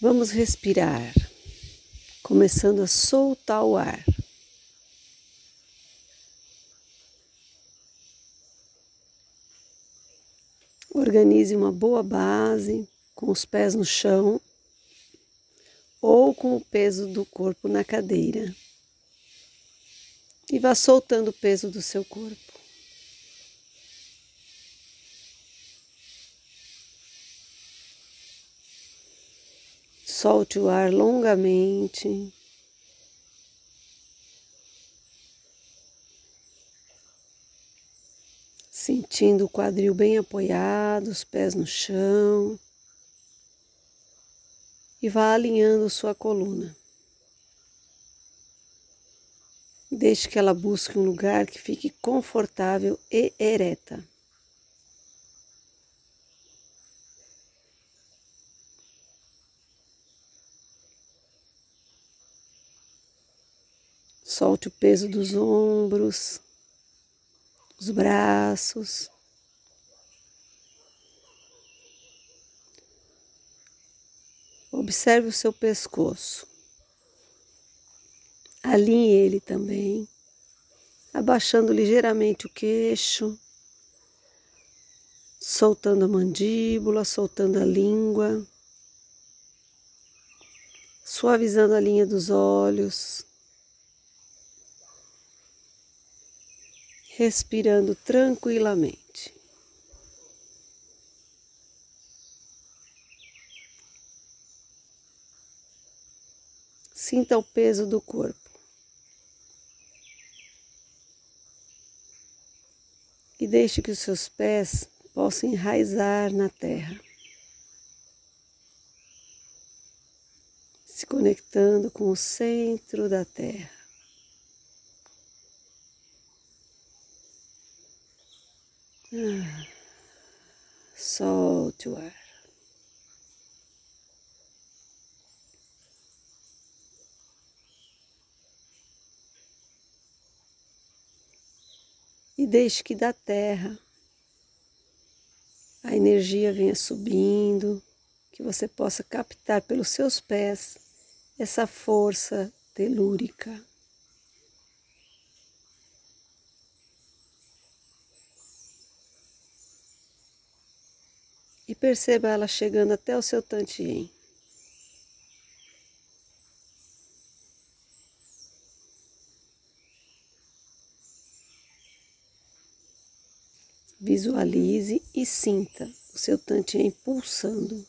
Vamos respirar, começando a soltar o ar. Organize uma boa base com os pés no chão ou com o peso do corpo na cadeira. E vá soltando o peso do seu corpo. Solte o ar longamente. Sentindo o quadril bem apoiado, os pés no chão. E vá alinhando sua coluna. Deixe que ela busque um lugar que fique confortável e ereta. Solte o peso dos ombros, os braços. Observe o seu pescoço. Alinhe ele também, abaixando ligeiramente o queixo, soltando a mandíbula, soltando a língua, suavizando a linha dos olhos. Respirando tranquilamente. Sinta o peso do corpo. E deixe que os seus pés possam enraizar na terra, se conectando com o centro da terra. Ah, solte o ar. E deixe que da terra a energia venha subindo, que você possa captar pelos seus pés essa força telúrica. E perceba ela chegando até o seu tantiem. Visualize e sinta o seu tantiem pulsando.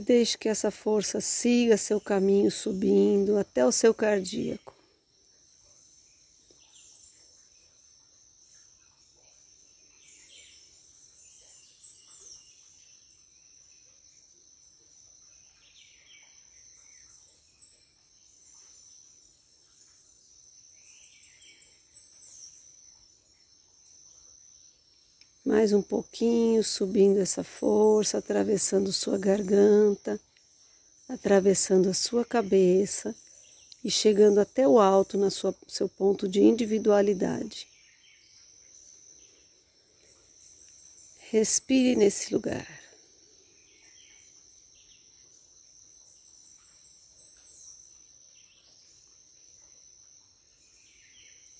E deixe que essa força siga seu caminho subindo até o seu cardíaco. Mais um pouquinho, subindo essa força, atravessando sua garganta, atravessando a sua cabeça e chegando até o alto na sua seu ponto de individualidade. Respire nesse lugar.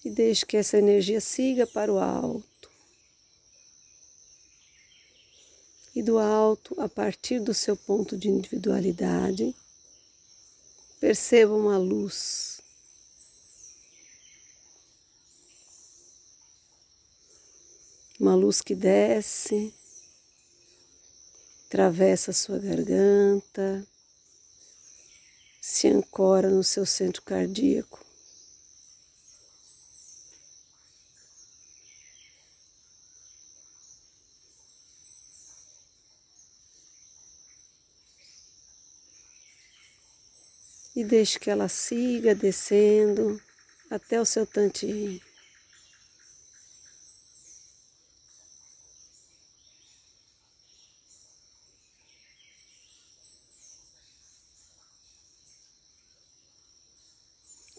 E deixe que essa energia siga para o alto. e do alto, a partir do seu ponto de individualidade, perceba uma luz. Uma luz que desce, atravessa a sua garganta, se ancora no seu centro cardíaco. e deixe que ela siga descendo até o seu tantinho.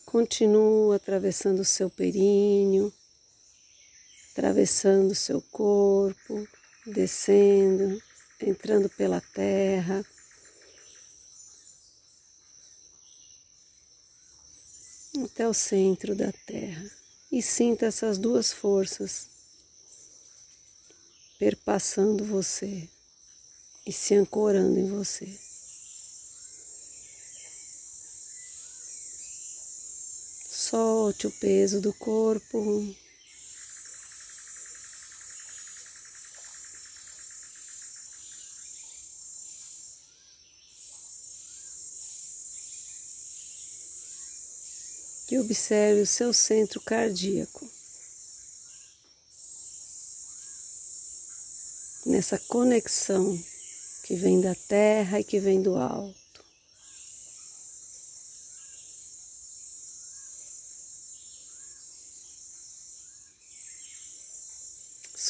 Continua atravessando o seu períneo, atravessando o seu corpo, descendo, entrando pela terra, Até o centro da terra e sinta essas duas forças perpassando você e se ancorando em você. Solte o peso do corpo. E observe o seu centro cardíaco. Nessa conexão que vem da terra e que vem do alto.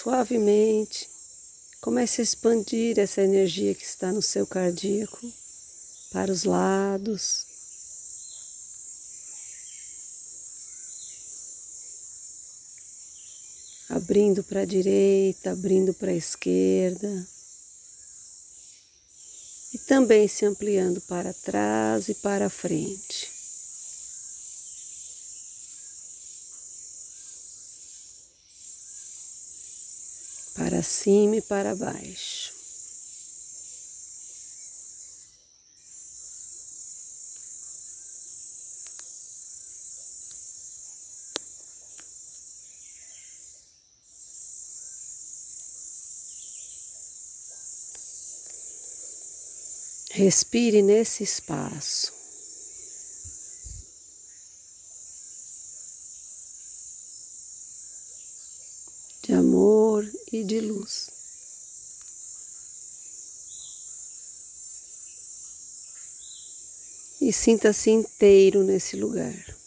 suavemente, comece a expandir essa energia que está no seu cardíaco para os lados. Abrindo para a direita, abrindo para a esquerda. E também se ampliando para trás e para frente. para cima e para baixo. Respire nesse espaço. De amor e de luz. E sinta-se inteiro nesse lugar.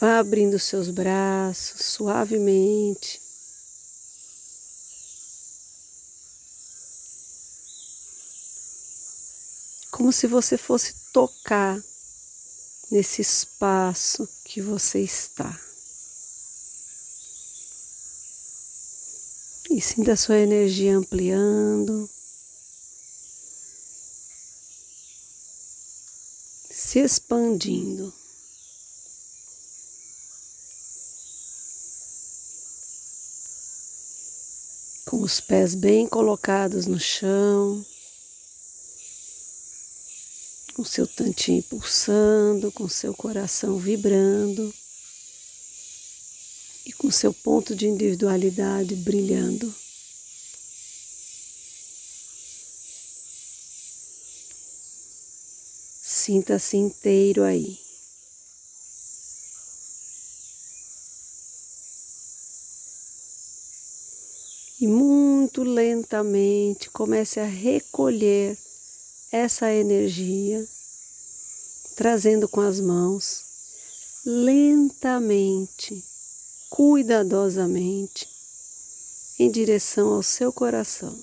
Vá abrindo seus braços suavemente. como se você fosse tocar nesse espaço que você está. E sinta a sua energia ampliando, se expandindo. Com os pés bem colocados no chão com seu tantinho pulsando, com seu coração vibrando e com seu ponto de individualidade brilhando. Sinta-se inteiro aí. E muito lentamente comece a recolher essa energia, trazendo com as mãos, lentamente, cuidadosamente, em direção ao seu coração.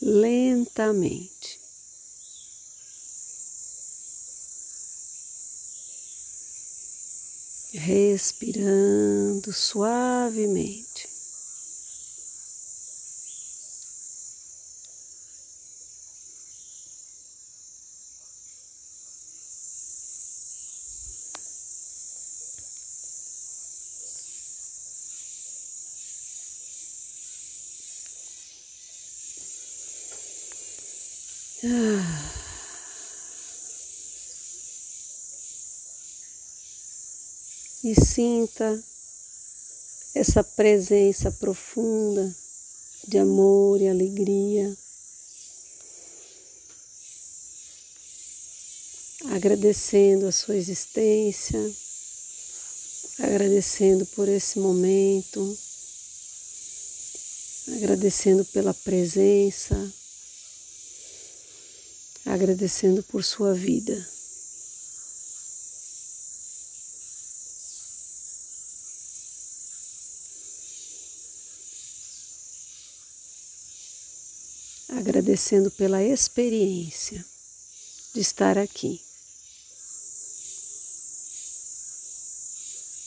Lentamente. Respirando suavemente. E sinta essa presença profunda de amor e alegria. Agradecendo a sua existência, agradecendo por esse momento, agradecendo pela presença agradecendo por sua vida. Agradecendo pela experiência de estar aqui.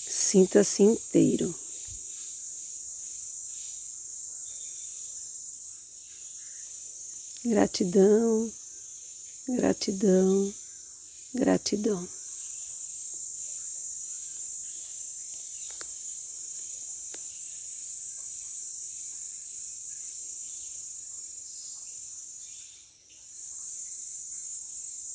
Sinta-se inteiro. Gratidão, gratidão, gratidão.